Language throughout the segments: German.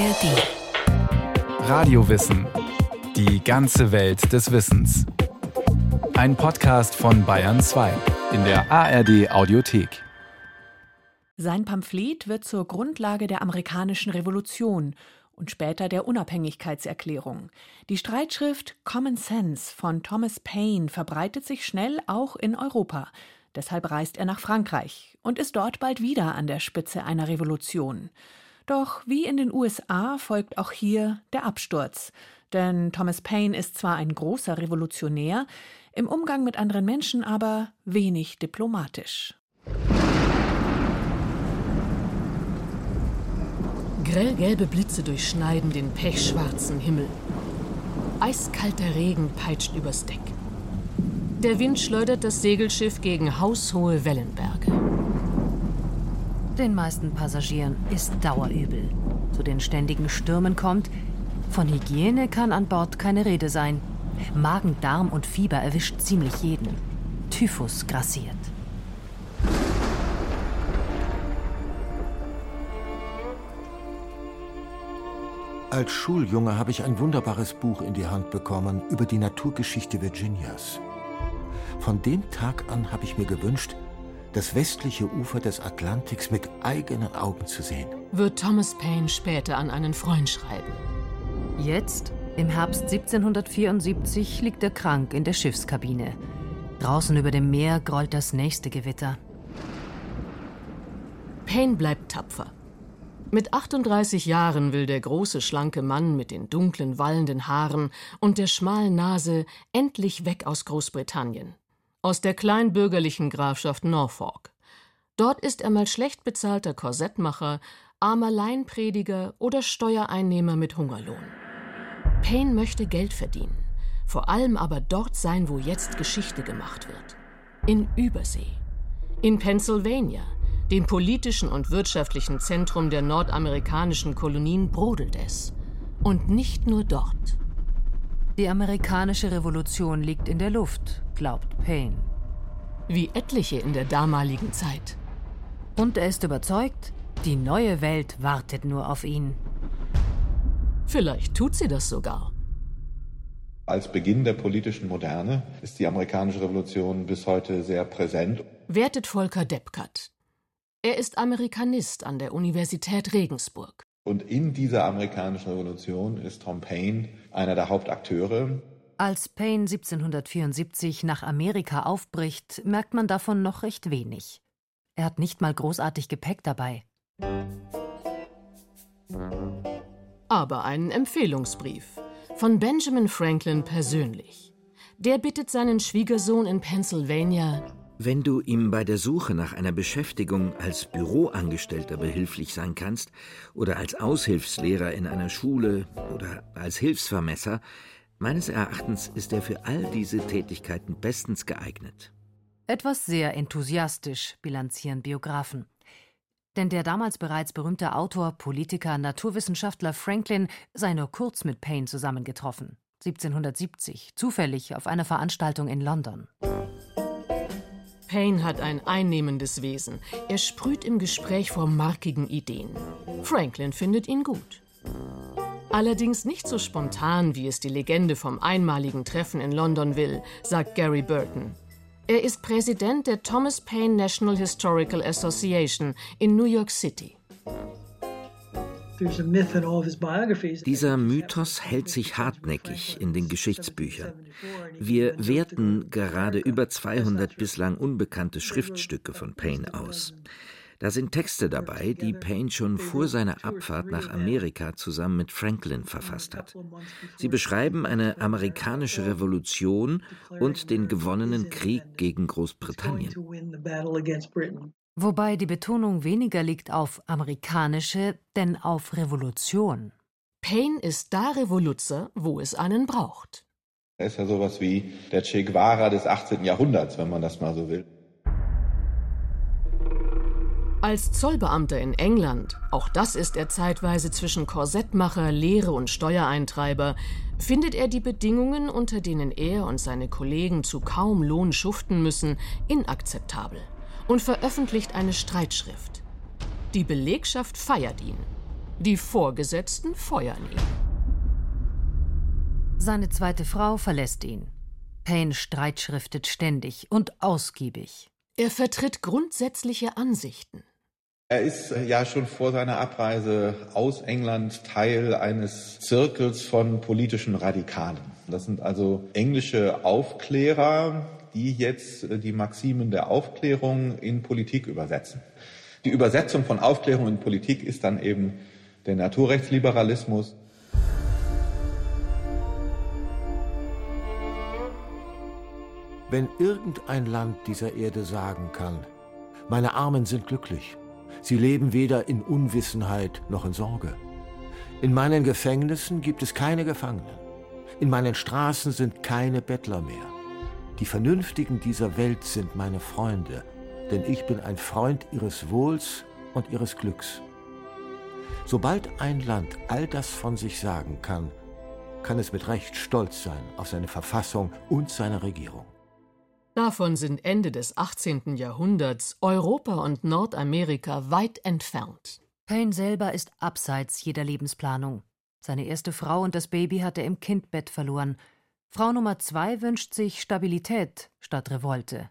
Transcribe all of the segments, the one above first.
ARD. Radiowissen. Die ganze Welt des Wissens. Ein Podcast von Bayern 2 in der ARD Audiothek. Sein Pamphlet wird zur Grundlage der amerikanischen Revolution und später der Unabhängigkeitserklärung. Die Streitschrift Common Sense von Thomas Paine verbreitet sich schnell auch in Europa. Deshalb reist er nach Frankreich und ist dort bald wieder an der Spitze einer Revolution. Doch wie in den USA folgt auch hier der Absturz. Denn Thomas Paine ist zwar ein großer Revolutionär, im Umgang mit anderen Menschen aber wenig diplomatisch. Grellgelbe Blitze durchschneiden den pechschwarzen Himmel. Eiskalter Regen peitscht übers Deck. Der Wind schleudert das Segelschiff gegen haushohe Wellenberge. Den meisten Passagieren ist dauerübel. Zu den ständigen Stürmen kommt, von Hygiene kann an Bord keine Rede sein. Magen, Darm und Fieber erwischt ziemlich jeden. Typhus grassiert. Als Schuljunge habe ich ein wunderbares Buch in die Hand bekommen über die Naturgeschichte Virginias. Von dem Tag an habe ich mir gewünscht, das westliche Ufer des Atlantiks mit eigenen Augen zu sehen. Wird Thomas Paine später an einen Freund schreiben. Jetzt, im Herbst 1774, liegt er krank in der Schiffskabine. Draußen über dem Meer grollt das nächste Gewitter. Paine bleibt tapfer. Mit 38 Jahren will der große, schlanke Mann mit den dunklen, wallenden Haaren und der schmalen Nase endlich weg aus Großbritannien. Aus der kleinbürgerlichen Grafschaft Norfolk. Dort ist er mal schlecht bezahlter Korsettmacher, armer Laienprediger oder Steuereinnehmer mit Hungerlohn. Payne möchte Geld verdienen, vor allem aber dort sein, wo jetzt Geschichte gemacht wird. In Übersee. In Pennsylvania, dem politischen und wirtschaftlichen Zentrum der nordamerikanischen Kolonien, brodelt es. Und nicht nur dort. Die amerikanische Revolution liegt in der Luft, glaubt Payne. Wie etliche in der damaligen Zeit. Und er ist überzeugt, die neue Welt wartet nur auf ihn. Vielleicht tut sie das sogar. Als Beginn der politischen Moderne ist die amerikanische Revolution bis heute sehr präsent. Wertet Volker Deppkat. Er ist Amerikanist an der Universität Regensburg. Und in dieser amerikanischen Revolution ist Tom Paine einer der Hauptakteure. Als Paine 1774 nach Amerika aufbricht, merkt man davon noch recht wenig. Er hat nicht mal großartig Gepäck dabei. Aber einen Empfehlungsbrief von Benjamin Franklin persönlich. Der bittet seinen Schwiegersohn in Pennsylvania, wenn du ihm bei der Suche nach einer Beschäftigung als Büroangestellter behilflich sein kannst oder als Aushilfslehrer in einer Schule oder als Hilfsvermesser, meines Erachtens ist er für all diese Tätigkeiten bestens geeignet. Etwas sehr enthusiastisch bilanzieren Biografen. Denn der damals bereits berühmte Autor, Politiker, Naturwissenschaftler Franklin sei nur kurz mit Payne zusammengetroffen. 1770, zufällig auf einer Veranstaltung in London. Payne hat ein einnehmendes Wesen. Er sprüht im Gespräch vor markigen Ideen. Franklin findet ihn gut. Allerdings nicht so spontan, wie es die Legende vom einmaligen Treffen in London will, sagt Gary Burton. Er ist Präsident der Thomas Paine National Historical Association in New York City. Dieser Mythos hält sich hartnäckig in den Geschichtsbüchern. Wir werten gerade über 200 bislang unbekannte Schriftstücke von Paine aus. Da sind Texte dabei, die Paine schon vor seiner Abfahrt nach Amerika zusammen mit Franklin verfasst hat. Sie beschreiben eine amerikanische Revolution und den gewonnenen Krieg gegen Großbritannien. Wobei die Betonung weniger liegt auf amerikanische, denn auf Revolution. Paine ist da Revoluzer, wo es einen braucht. Er ist ja sowas wie der Che Guevara des 18. Jahrhunderts, wenn man das mal so will. Als Zollbeamter in England, auch das ist er zeitweise zwischen Korsettmacher, Lehre und Steuereintreiber, findet er die Bedingungen, unter denen er und seine Kollegen zu kaum Lohn schuften müssen, inakzeptabel und veröffentlicht eine Streitschrift. Die Belegschaft feiert ihn. Die Vorgesetzten feuern ihn. Seine zweite Frau verlässt ihn. Payne streitschriftet ständig und ausgiebig. Er vertritt grundsätzliche Ansichten. Er ist ja schon vor seiner Abreise aus England Teil eines Zirkels von politischen Radikalen. Das sind also englische Aufklärer, die jetzt äh, die Maximen der Aufklärung in Politik übersetzen. Die Übersetzung von Aufklärung in Politik ist dann eben der Naturrechtsliberalismus. Wenn irgendein Land dieser Erde sagen kann, meine Armen sind glücklich, sie leben weder in Unwissenheit noch in Sorge. In meinen Gefängnissen gibt es keine Gefangenen, in meinen Straßen sind keine Bettler mehr. Die Vernünftigen dieser Welt sind meine Freunde, denn ich bin ein Freund ihres Wohls und ihres Glücks. Sobald ein Land all das von sich sagen kann, kann es mit Recht stolz sein auf seine Verfassung und seine Regierung. Davon sind Ende des 18. Jahrhunderts Europa und Nordamerika weit entfernt. Payne selber ist abseits jeder Lebensplanung. Seine erste Frau und das Baby hat er im Kindbett verloren. Frau Nummer zwei wünscht sich Stabilität statt Revolte.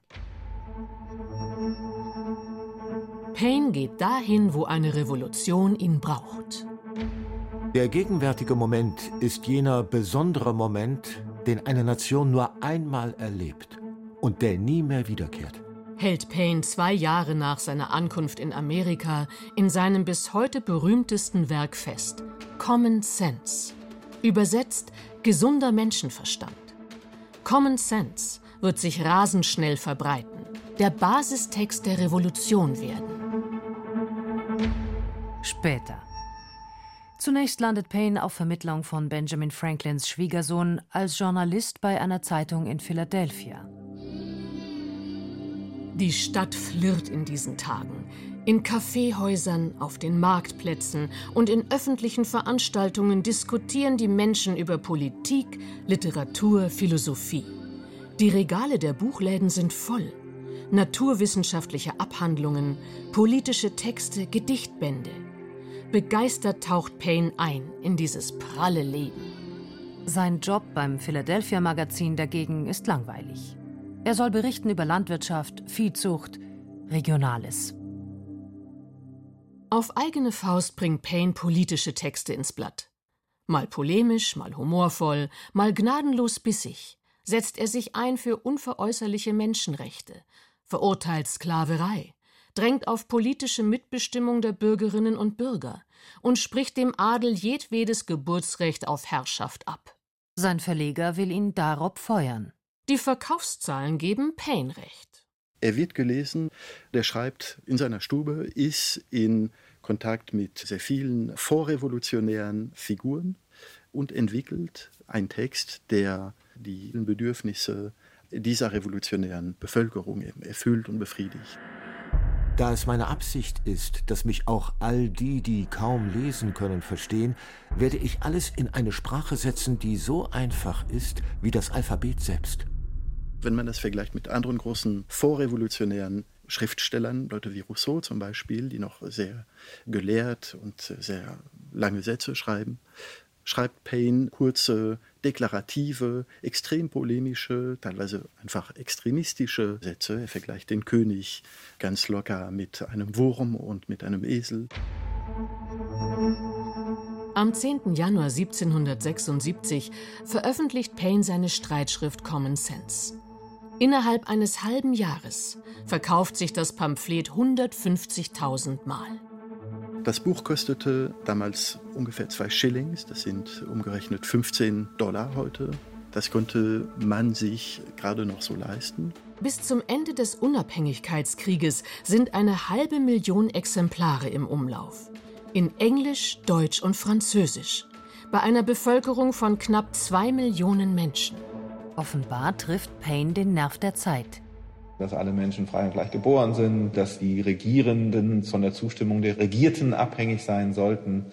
Payne geht dahin, wo eine Revolution ihn braucht. Der gegenwärtige Moment ist jener besondere Moment, den eine Nation nur einmal erlebt und der nie mehr wiederkehrt. Hält Payne zwei Jahre nach seiner Ankunft in Amerika in seinem bis heute berühmtesten Werk fest: Common Sense. Übersetzt gesunder Menschenverstand. Common Sense wird sich rasend schnell verbreiten, der Basistext der Revolution werden. Später. Zunächst landet Payne auf Vermittlung von Benjamin Franklins Schwiegersohn als Journalist bei einer Zeitung in Philadelphia. Die Stadt flirrt in diesen Tagen. In Kaffeehäusern, auf den Marktplätzen und in öffentlichen Veranstaltungen diskutieren die Menschen über Politik, Literatur, Philosophie. Die Regale der Buchläden sind voll. Naturwissenschaftliche Abhandlungen, politische Texte, Gedichtbände. Begeistert taucht Payne ein in dieses pralle Leben. Sein Job beim Philadelphia Magazin dagegen ist langweilig. Er soll berichten über Landwirtschaft, Viehzucht, Regionales. Auf eigene Faust bringt Payne politische Texte ins Blatt. Mal polemisch, mal humorvoll, mal gnadenlos bissig setzt er sich ein für unveräußerliche Menschenrechte, verurteilt Sklaverei, drängt auf politische Mitbestimmung der Bürgerinnen und Bürger und spricht dem Adel jedwedes Geburtsrecht auf Herrschaft ab. Sein Verleger will ihn darob feuern. Die Verkaufszahlen geben Payne recht. Er wird gelesen, der schreibt in seiner Stube, ist in Kontakt mit sehr vielen vorrevolutionären Figuren und entwickelt einen Text, der die Bedürfnisse dieser revolutionären Bevölkerung erfüllt und befriedigt. Da es meine Absicht ist, dass mich auch all die, die kaum lesen können, verstehen, werde ich alles in eine Sprache setzen, die so einfach ist wie das Alphabet selbst. Wenn man das vergleicht mit anderen großen vorrevolutionären Schriftstellern, Leute wie Rousseau zum Beispiel, die noch sehr gelehrt und sehr lange Sätze schreiben, schreibt Payne kurze, deklarative, extrem polemische, teilweise einfach extremistische Sätze. Er vergleicht den König ganz locker mit einem Wurm und mit einem Esel. Am 10. Januar 1776 veröffentlicht Payne seine Streitschrift Common Sense. Innerhalb eines halben Jahres verkauft sich das Pamphlet 150.000 Mal. Das Buch kostete damals ungefähr zwei Schillings, das sind umgerechnet 15 Dollar heute. Das konnte man sich gerade noch so leisten. Bis zum Ende des Unabhängigkeitskrieges sind eine halbe Million Exemplare im Umlauf. In Englisch, Deutsch und Französisch. Bei einer Bevölkerung von knapp zwei Millionen Menschen. Offenbar trifft Payne den Nerv der Zeit. Dass alle Menschen frei und gleich geboren sind, dass die Regierenden von der Zustimmung der Regierten abhängig sein sollten,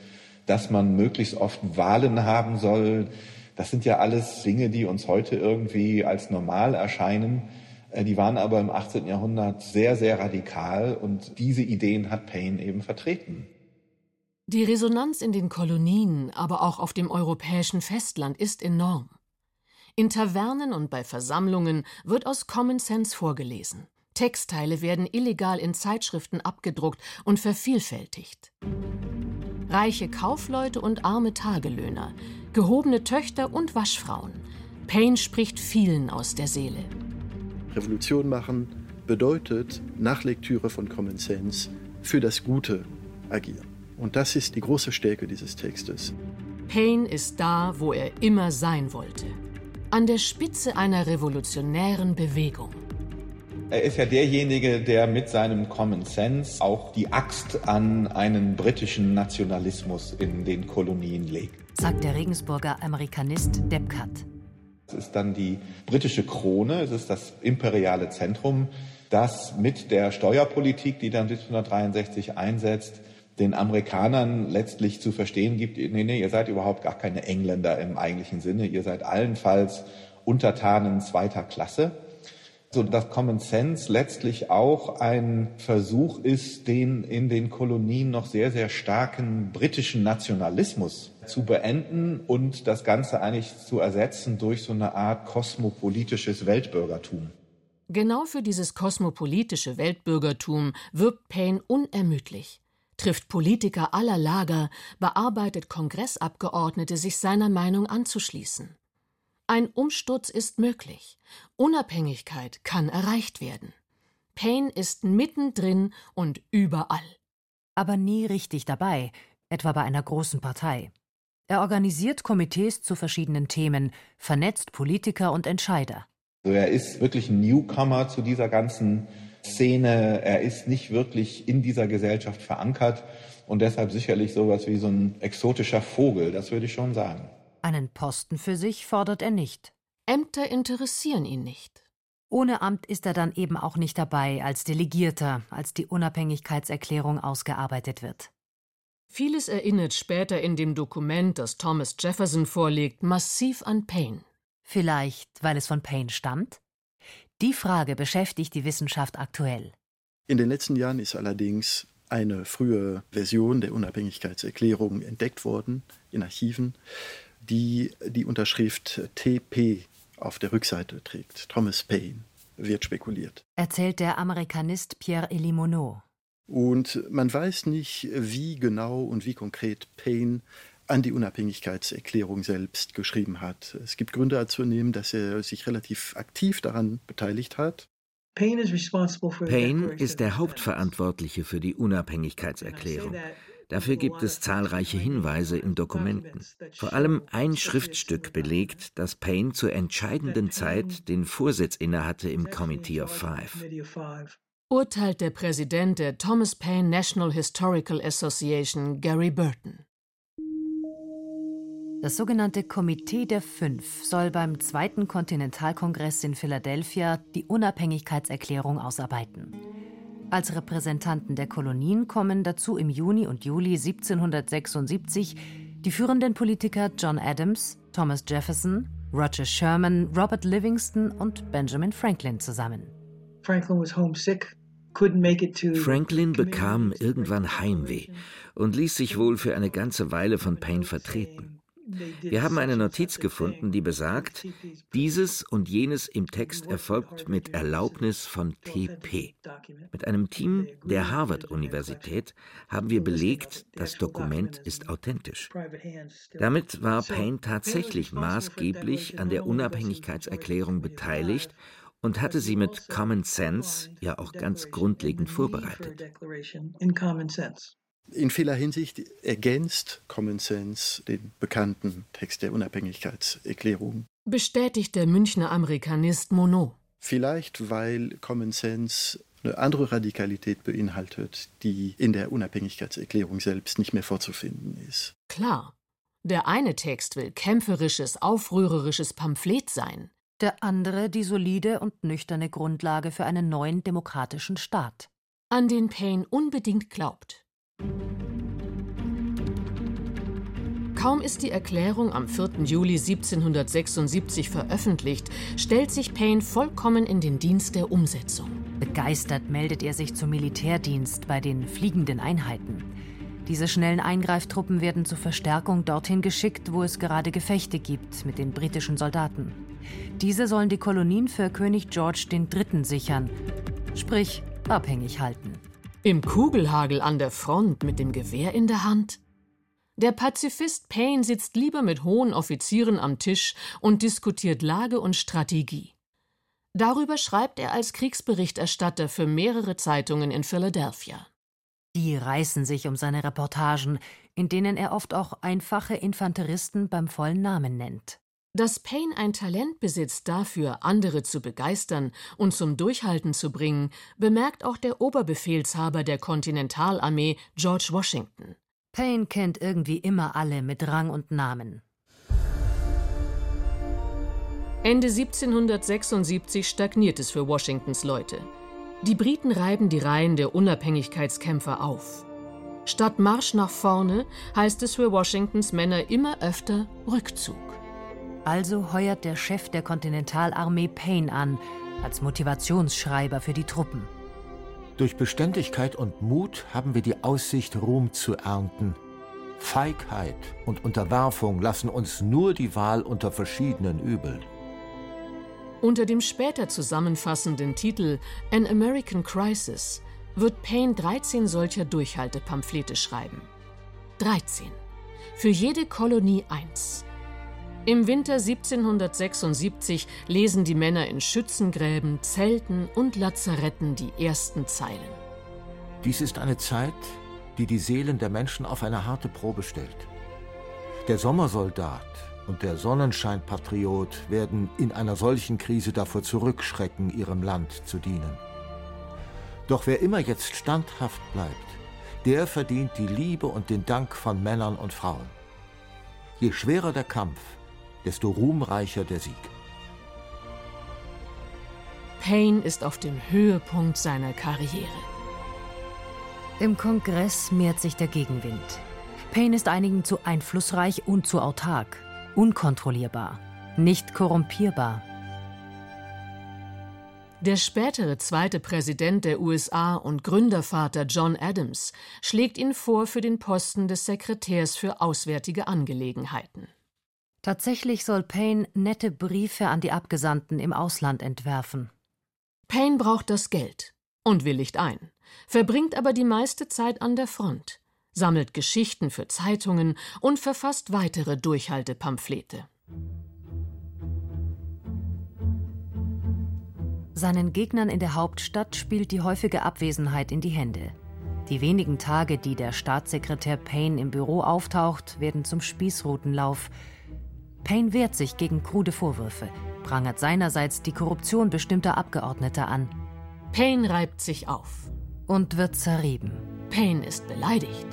dass man möglichst oft Wahlen haben soll. Das sind ja alles Dinge, die uns heute irgendwie als normal erscheinen. Äh, die waren aber im 18. Jahrhundert sehr, sehr radikal und diese Ideen hat Payne eben vertreten. Die Resonanz in den Kolonien, aber auch auf dem europäischen Festland ist enorm. In Tavernen und bei Versammlungen wird aus Common Sense vorgelesen. Textteile werden illegal in Zeitschriften abgedruckt und vervielfältigt. Reiche Kaufleute und arme Tagelöhner, gehobene Töchter und Waschfrauen. Payne spricht vielen aus der Seele. Revolution machen bedeutet nach Lektüre von Common Sense für das Gute agieren. Und das ist die große Stärke dieses Textes. Payne ist da, wo er immer sein wollte. An der Spitze einer revolutionären Bewegung. Er ist ja derjenige, der mit seinem Common Sense auch die Axt an einen britischen Nationalismus in den Kolonien legt. Sagt der Regensburger Amerikanist Debkat. Es ist dann die britische Krone, es ist das imperiale Zentrum, das mit der Steuerpolitik, die dann 1763 einsetzt, den Amerikanern letztlich zu verstehen gibt, nee, nee, ihr seid überhaupt gar keine Engländer im eigentlichen Sinne, ihr seid allenfalls Untertanen zweiter Klasse. So dass Common Sense letztlich auch ein Versuch ist, den in den Kolonien noch sehr, sehr starken britischen Nationalismus zu beenden und das Ganze eigentlich zu ersetzen durch so eine Art kosmopolitisches Weltbürgertum. Genau für dieses kosmopolitische Weltbürgertum wirbt Payne unermüdlich trifft Politiker aller Lager, bearbeitet Kongressabgeordnete, sich seiner Meinung anzuschließen. Ein Umsturz ist möglich. Unabhängigkeit kann erreicht werden. Payne ist mittendrin und überall. Aber nie richtig dabei, etwa bei einer großen Partei. Er organisiert Komitees zu verschiedenen Themen, vernetzt Politiker und Entscheider. Also er ist wirklich ein Newcomer zu dieser ganzen Szene. Er ist nicht wirklich in dieser Gesellschaft verankert und deshalb sicherlich sowas wie so ein exotischer Vogel, das würde ich schon sagen. Einen Posten für sich fordert er nicht. Ämter interessieren ihn nicht. Ohne Amt ist er dann eben auch nicht dabei als Delegierter, als die Unabhängigkeitserklärung ausgearbeitet wird. Vieles erinnert später in dem Dokument, das Thomas Jefferson vorlegt, massiv an Payne. Vielleicht, weil es von Payne stammt? Die Frage beschäftigt die Wissenschaft aktuell. In den letzten Jahren ist allerdings eine frühe Version der Unabhängigkeitserklärung entdeckt worden in Archiven, die die Unterschrift TP auf der Rückseite trägt. Thomas Paine wird spekuliert. Erzählt der Amerikanist Pierre-Élie Monod. Und man weiß nicht, wie genau und wie konkret Paine an die Unabhängigkeitserklärung selbst geschrieben hat. Es gibt Gründe anzunehmen, dass er sich relativ aktiv daran beteiligt hat. Payne ist der Hauptverantwortliche für die Unabhängigkeitserklärung. Dafür gibt es zahlreiche Hinweise in Dokumenten. Vor allem ein Schriftstück belegt, dass Payne zur entscheidenden Zeit den Vorsitz innehatte im Committee of Five. Urteilt der Präsident der Thomas Paine National Historical Association, Gary Burton. Das sogenannte Komitee der Fünf soll beim Zweiten Kontinentalkongress in Philadelphia die Unabhängigkeitserklärung ausarbeiten. Als Repräsentanten der Kolonien kommen dazu im Juni und Juli 1776 die führenden Politiker John Adams, Thomas Jefferson, Roger Sherman, Robert Livingston und Benjamin Franklin zusammen. Franklin bekam irgendwann Heimweh und ließ sich wohl für eine ganze Weile von Payne vertreten. Wir haben eine Notiz gefunden, die besagt, dieses und jenes im Text erfolgt mit Erlaubnis von TP. Mit einem Team der Harvard-Universität haben wir belegt, das Dokument ist authentisch. Damit war Payne tatsächlich maßgeblich an der Unabhängigkeitserklärung beteiligt und hatte sie mit Common Sense ja auch ganz grundlegend vorbereitet. In vieler Hinsicht ergänzt Common Sense den bekannten Text der Unabhängigkeitserklärung. Bestätigt der Münchner Amerikanist Monod. Vielleicht, weil Common Sense eine andere Radikalität beinhaltet, die in der Unabhängigkeitserklärung selbst nicht mehr vorzufinden ist. Klar. Der eine Text will kämpferisches, aufrührerisches Pamphlet sein. Der andere die solide und nüchterne Grundlage für einen neuen demokratischen Staat. An den Payne unbedingt glaubt. Kaum ist die Erklärung am 4. Juli 1776 veröffentlicht, stellt sich Payne vollkommen in den Dienst der Umsetzung. Begeistert meldet er sich zum Militärdienst bei den fliegenden Einheiten. Diese schnellen Eingreiftruppen werden zur Verstärkung dorthin geschickt, wo es gerade Gefechte gibt mit den britischen Soldaten. Diese sollen die Kolonien für König George III. sichern, sprich abhängig halten. Im Kugelhagel an der Front mit dem Gewehr in der Hand? Der Pazifist Payne sitzt lieber mit hohen Offizieren am Tisch und diskutiert Lage und Strategie. Darüber schreibt er als Kriegsberichterstatter für mehrere Zeitungen in Philadelphia. Die reißen sich um seine Reportagen, in denen er oft auch einfache Infanteristen beim vollen Namen nennt. Dass Payne ein Talent besitzt dafür, andere zu begeistern und zum Durchhalten zu bringen, bemerkt auch der Oberbefehlshaber der Kontinentalarmee, George Washington. Payne kennt irgendwie immer alle mit Rang und Namen. Ende 1776 stagniert es für Washingtons Leute. Die Briten reiben die Reihen der Unabhängigkeitskämpfer auf. Statt Marsch nach vorne heißt es für Washingtons Männer immer öfter Rückzug. Also heuert der Chef der Kontinentalarmee Payne an, als Motivationsschreiber für die Truppen. Durch Beständigkeit und Mut haben wir die Aussicht, Ruhm zu ernten. Feigheit und Unterwerfung lassen uns nur die Wahl unter verschiedenen Übeln. Unter dem später zusammenfassenden Titel An American Crisis wird Payne 13 solcher Durchhaltepamphlete schreiben. 13. Für jede Kolonie eins. Im Winter 1776 lesen die Männer in Schützengräben, Zelten und Lazaretten die ersten Zeilen. Dies ist eine Zeit, die die Seelen der Menschen auf eine harte Probe stellt. Der Sommersoldat und der Sonnenscheinpatriot werden in einer solchen Krise davor zurückschrecken, ihrem Land zu dienen. Doch wer immer jetzt standhaft bleibt, der verdient die Liebe und den Dank von Männern und Frauen. Je schwerer der Kampf, desto ruhmreicher der Sieg. Payne ist auf dem Höhepunkt seiner Karriere. Im Kongress mehrt sich der Gegenwind. Payne ist einigen zu einflussreich und zu autark unkontrollierbar, nicht korrumpierbar. Der spätere zweite Präsident der USA und Gründervater John Adams schlägt ihn vor für den Posten des Sekretärs für Auswärtige Angelegenheiten. Tatsächlich soll Payne nette Briefe an die Abgesandten im Ausland entwerfen. Payne braucht das Geld und willigt ein, verbringt aber die meiste Zeit an der Front sammelt Geschichten für Zeitungen und verfasst weitere Durchhaltepamphlete. Seinen Gegnern in der Hauptstadt spielt die häufige Abwesenheit in die Hände. Die wenigen Tage, die der Staatssekretär Payne im Büro auftaucht, werden zum Spießrutenlauf. Payne wehrt sich gegen krude Vorwürfe, prangert seinerseits die Korruption bestimmter Abgeordneter an. Payne reibt sich auf. Und wird zerrieben. Payne ist beleidigt.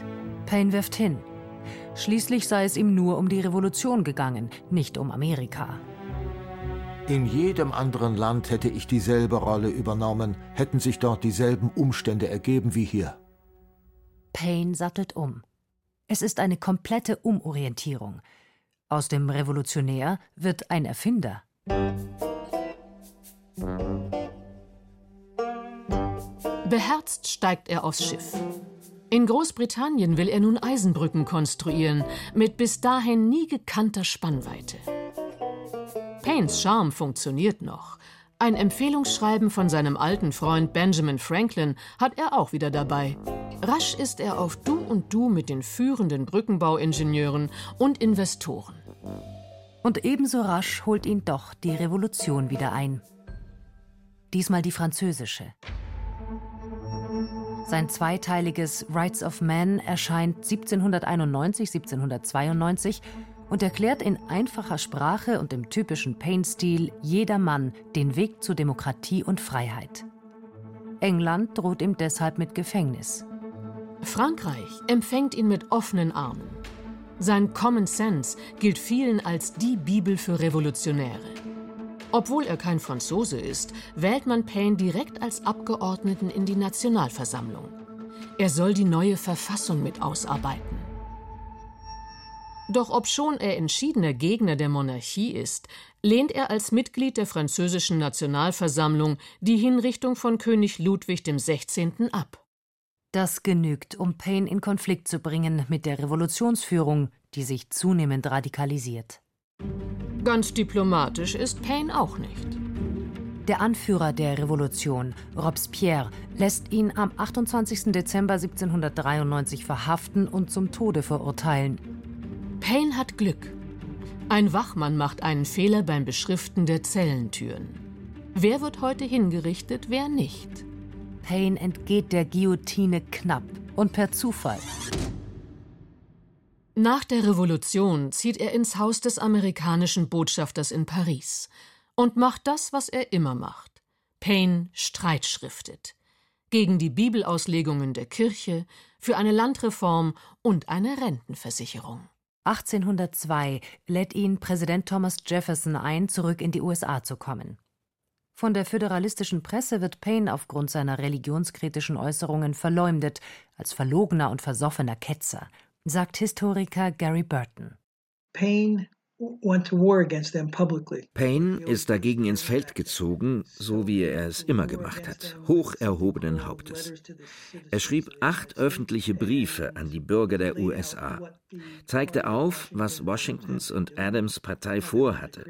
Payne wirft hin. Schließlich sei es ihm nur um die Revolution gegangen, nicht um Amerika. In jedem anderen Land hätte ich dieselbe Rolle übernommen, hätten sich dort dieselben Umstände ergeben wie hier. Payne sattelt um. Es ist eine komplette Umorientierung. Aus dem Revolutionär wird ein Erfinder. Beherzt steigt er aufs Schiff. In Großbritannien will er nun Eisenbrücken konstruieren, mit bis dahin nie gekannter Spannweite. Paynes Charme funktioniert noch. Ein Empfehlungsschreiben von seinem alten Freund Benjamin Franklin hat er auch wieder dabei. Rasch ist er auf Du und Du mit den führenden Brückenbauingenieuren und Investoren. Und ebenso rasch holt ihn doch die Revolution wieder ein. Diesmal die französische. Sein zweiteiliges Rights of Man erscheint 1791, 1792 und erklärt in einfacher Sprache und im typischen Payne-Stil jedermann den Weg zur Demokratie und Freiheit. England droht ihm deshalb mit Gefängnis. Frankreich empfängt ihn mit offenen Armen. Sein Common Sense gilt vielen als die Bibel für Revolutionäre. Obwohl er kein Franzose ist, wählt man Payne direkt als Abgeordneten in die Nationalversammlung. Er soll die neue Verfassung mit ausarbeiten. Doch obschon er entschiedener Gegner der Monarchie ist, lehnt er als Mitglied der französischen Nationalversammlung die Hinrichtung von König Ludwig XVI. ab. Das genügt, um Payne in Konflikt zu bringen mit der Revolutionsführung, die sich zunehmend radikalisiert. Ganz diplomatisch ist Payne auch nicht. Der Anführer der Revolution, Robespierre, lässt ihn am 28. Dezember 1793 verhaften und zum Tode verurteilen. Payne hat Glück. Ein Wachmann macht einen Fehler beim Beschriften der Zellentüren. Wer wird heute hingerichtet, wer nicht? Payne entgeht der Guillotine knapp und per Zufall. Nach der Revolution zieht er ins Haus des amerikanischen Botschafters in Paris und macht das, was er immer macht. Payne streitschriftet gegen die Bibelauslegungen der Kirche, für eine Landreform und eine Rentenversicherung. 1802 lädt ihn Präsident Thomas Jefferson ein, zurück in die USA zu kommen. Von der föderalistischen Presse wird Payne aufgrund seiner religionskritischen Äußerungen verleumdet, als verlogener und versoffener Ketzer, sagt Historiker Gary Burton. Payne Payne ist dagegen ins Feld gezogen, so wie er es immer gemacht hat, hoch erhobenen Hauptes. Er schrieb acht öffentliche Briefe an die Bürger der USA, zeigte auf, was Washingtons und Adams Partei vorhatte,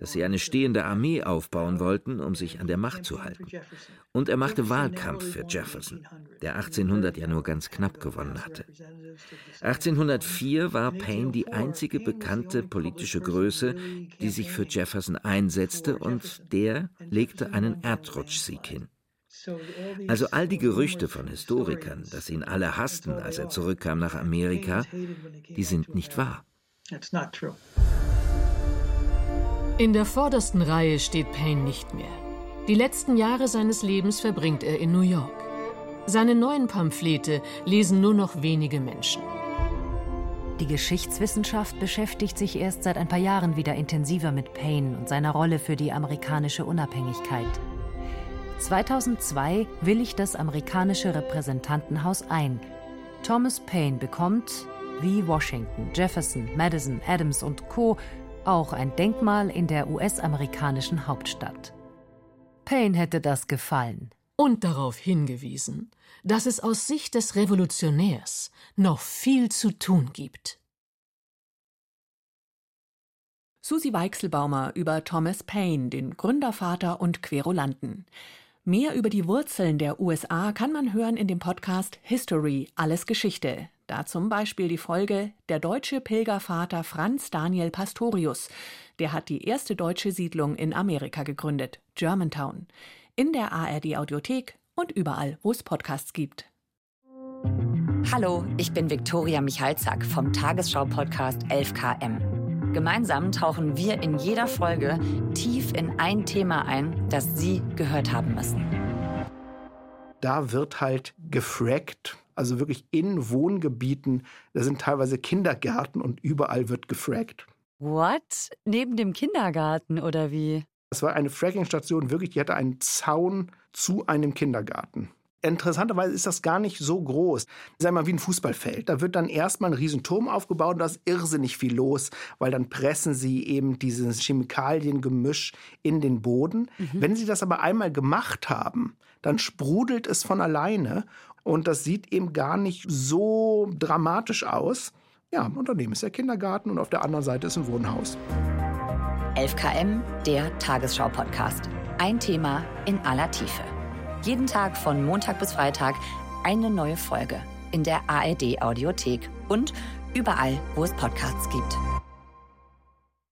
dass sie eine stehende Armee aufbauen wollten, um sich an der Macht zu halten. Und er machte Wahlkampf für Jefferson, der 1800 ja nur ganz knapp gewonnen hatte. 1804 war Payne die einzige bekannte politische Größe, die sich für Jefferson einsetzte, und der legte einen Erdrutschsieg hin. Also all die Gerüchte von Historikern, dass ihn alle hassten, als er zurückkam nach Amerika, die sind nicht wahr. In der vordersten Reihe steht Payne nicht mehr. Die letzten Jahre seines Lebens verbringt er in New York. Seine neuen Pamphlete lesen nur noch wenige Menschen. Die Geschichtswissenschaft beschäftigt sich erst seit ein paar Jahren wieder intensiver mit Payne und seiner Rolle für die amerikanische Unabhängigkeit. 2002 willigt das amerikanische Repräsentantenhaus ein. Thomas Paine bekommt, wie Washington, Jefferson, Madison, Adams und Co., auch ein Denkmal in der US-amerikanischen Hauptstadt. Paine hätte das gefallen. Und darauf hingewiesen, dass es aus Sicht des Revolutionärs noch viel zu tun gibt. Susi Weichselbaumer über Thomas Paine, den Gründervater und Querulanten. Mehr über die Wurzeln der USA kann man hören in dem Podcast History, alles Geschichte. Da zum Beispiel die Folge Der deutsche Pilgervater Franz Daniel Pastorius. Der hat die erste deutsche Siedlung in Amerika gegründet, Germantown. In der ARD Audiothek und überall, wo es Podcasts gibt. Hallo, ich bin Viktoria Michalzack vom Tagesschau-Podcast 11KM. Gemeinsam tauchen wir in jeder Folge tief in ein Thema ein, das Sie gehört haben müssen. Da wird halt gefragt, also wirklich in Wohngebieten. Da sind teilweise Kindergärten und überall wird gefragt. What? Neben dem Kindergarten oder wie? Das war eine Fracking-Station, wirklich, die hatte einen Zaun zu einem Kindergarten. Interessanterweise ist das gar nicht so groß. Sei mal wie ein Fußballfeld. Da wird dann erstmal ein Riesenturm aufgebaut und da ist irrsinnig viel los, weil dann pressen sie eben dieses Chemikaliengemisch in den Boden. Mhm. Wenn sie das aber einmal gemacht haben, dann sprudelt es von alleine und das sieht eben gar nicht so dramatisch aus. Ja, und daneben ist der Kindergarten und auf der anderen Seite ist ein Wohnhaus. 11KM, der Tagesschau-Podcast. Ein Thema in aller Tiefe. Jeden Tag von Montag bis Freitag eine neue Folge in der ARD Audiothek und überall, wo es Podcasts gibt.